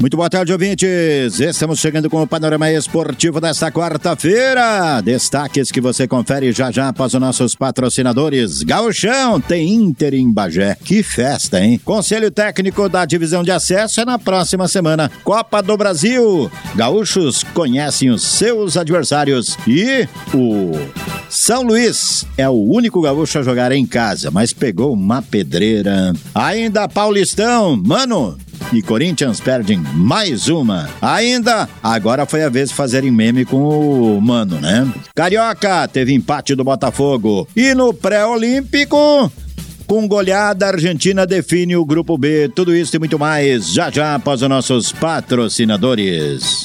Muito boa tarde, ouvintes. Estamos chegando com o panorama esportivo desta quarta-feira. Destaques que você confere já já após os nossos patrocinadores. Gauchão tem Inter em Bagé. Que festa, hein? Conselho técnico da divisão de acesso é na próxima semana. Copa do Brasil. Gaúchos conhecem os seus adversários. E o São Luís é o único gaúcho a jogar em casa, mas pegou uma pedreira. Ainda Paulistão, mano e Corinthians perdem mais uma. Ainda, agora foi a vez de fazerem meme com o Mano, né? Carioca teve empate do Botafogo. E no pré-olímpico, com goleada, a Argentina define o grupo B. Tudo isso e muito mais já já após os nossos patrocinadores.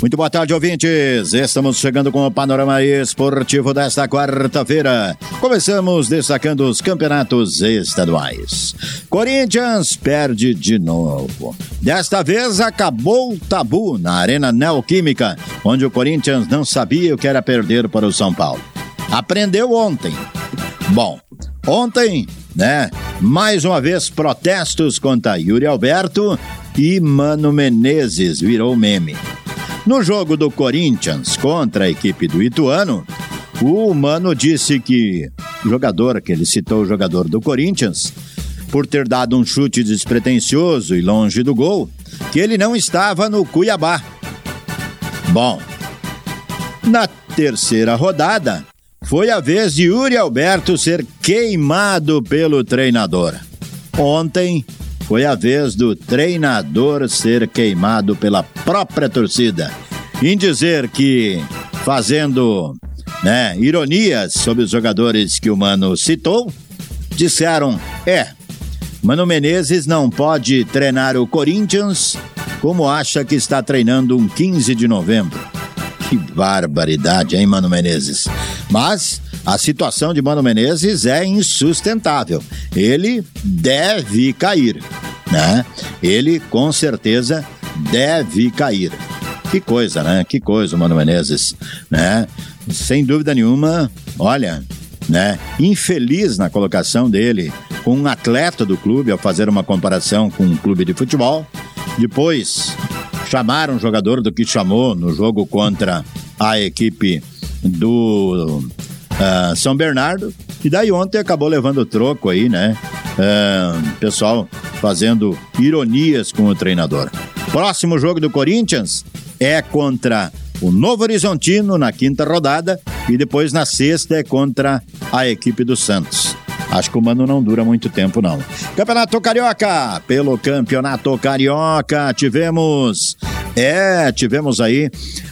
Muito boa tarde, ouvintes. Estamos chegando com o panorama esportivo desta quarta-feira. Começamos destacando os campeonatos estaduais. Corinthians perde de novo. Desta vez acabou o tabu na Arena Neoquímica, onde o Corinthians não sabia o que era perder para o São Paulo. Aprendeu ontem. Bom, ontem, né? Mais uma vez protestos contra Yuri Alberto e Mano Menezes virou meme. No jogo do Corinthians contra a equipe do Ituano, o Mano disse que o jogador, que ele citou o jogador do Corinthians, por ter dado um chute despretensioso e longe do gol, que ele não estava no Cuiabá. Bom, na terceira rodada, foi a vez de Yuri Alberto ser queimado pelo treinador. Ontem foi a vez do treinador ser queimado pela própria torcida. Em dizer que, fazendo né, ironias sobre os jogadores que o Mano citou, disseram: é, Mano Menezes não pode treinar o Corinthians como acha que está treinando um 15 de novembro. Que barbaridade, hein, Mano Menezes? Mas a situação de Mano Menezes é insustentável. Ele deve cair, né? Ele com certeza deve cair. Que coisa, né? Que coisa, Mano Menezes, né? Sem dúvida nenhuma, olha, né? Infeliz na colocação dele com um atleta do clube ao fazer uma comparação com um clube de futebol. Depois chamaram um jogador do que chamou no jogo contra a equipe do uh, São Bernardo. E daí ontem acabou levando o troco aí, né? Uh, pessoal fazendo ironias com o treinador. Próximo jogo do Corinthians é contra o Novo Horizontino na quinta rodada e depois na sexta é contra a equipe do Santos. Acho que o mano não dura muito tempo, não. Campeonato Carioca. Pelo Campeonato Carioca, tivemos. É, tivemos aí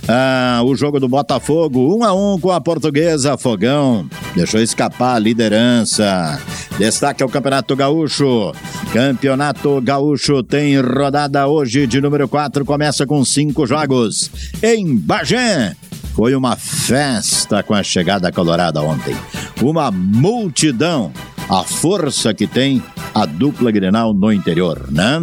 ah, o jogo do Botafogo, um a um com a portuguesa Fogão. Deixou escapar a liderança. Destaque ao Campeonato Gaúcho. Campeonato Gaúcho tem rodada hoje de número 4, começa com cinco jogos. Em Bagé, foi uma festa com a chegada colorada ontem. Uma multidão, a força que tem a dupla Grenal no interior, né?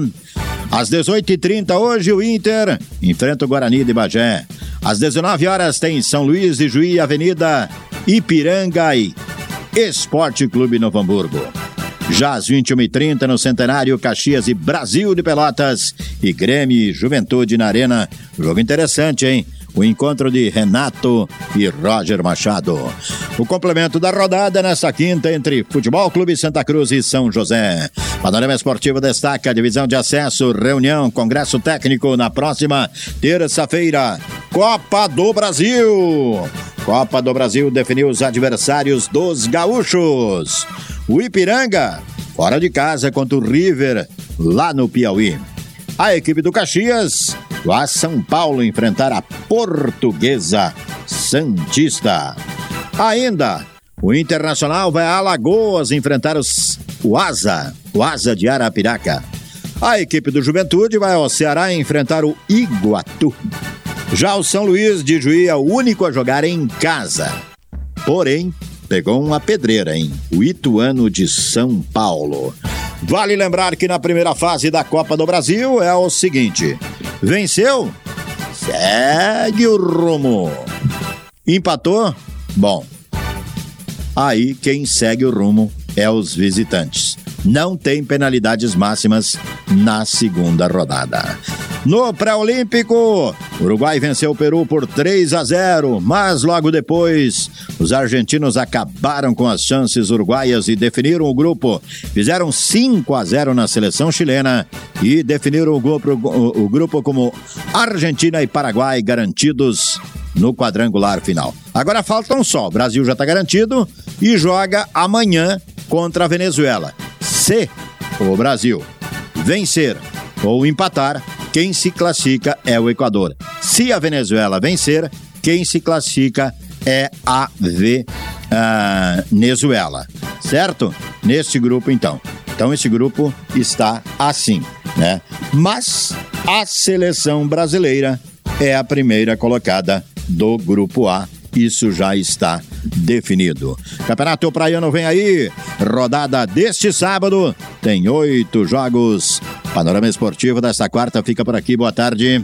Às 18h30 hoje o Inter enfrenta o Guarani de Bagé. Às 19 horas tem São Luís e Juí, Avenida Ipiranga e Esporte Clube Novo Hamburgo. Já às 21h30 no Centenário, Caxias e Brasil de Pelotas e Grêmio e Juventude na Arena. Jogo interessante, hein? O encontro de Renato e Roger Machado. O complemento da rodada nesta quinta entre Futebol Clube Santa Cruz e São José. Panorama Esportivo destaca a divisão de acesso, reunião, congresso técnico na próxima terça-feira. Copa do Brasil. Copa do Brasil definiu os adversários dos gaúchos. O Ipiranga, fora de casa contra o River, lá no Piauí. A equipe do Caxias vai São Paulo enfrentar a Portuguesa Santista. Ainda, o Internacional vai a Alagoas enfrentar os, o Asa, o Asa de Arapiraca. A equipe do Juventude vai ao Ceará enfrentar o Iguatu. Já o São Luís de Juí é o único a jogar em casa. Porém, pegou uma pedreira, em Ituano de São Paulo. Vale lembrar que na primeira fase da Copa do Brasil é o seguinte: venceu? Segue o rumo. Empatou? Bom. Aí quem segue o rumo é os visitantes. Não tem penalidades máximas na segunda rodada. No pré-olímpico, Uruguai venceu o Peru por 3 a 0, mas logo depois, os argentinos acabaram com as chances uruguaias e definiram o grupo. Fizeram 5 a 0 na seleção chilena e definiram o grupo, o, grupo como Argentina e Paraguai garantidos no quadrangular final. Agora falta um só. O Brasil já está garantido e joga amanhã contra a Venezuela. Se o Brasil vencer ou empatar, quem se classifica é o Equador. Se a Venezuela vencer, quem se classifica é a Venezuela. Certo? Neste grupo, então. Então, esse grupo está assim, né? Mas a seleção brasileira é a primeira colocada do grupo A isso já está definido. Campeonato Praiano vem aí, rodada deste sábado, tem oito jogos. Panorama Esportivo desta quarta fica por aqui, boa tarde.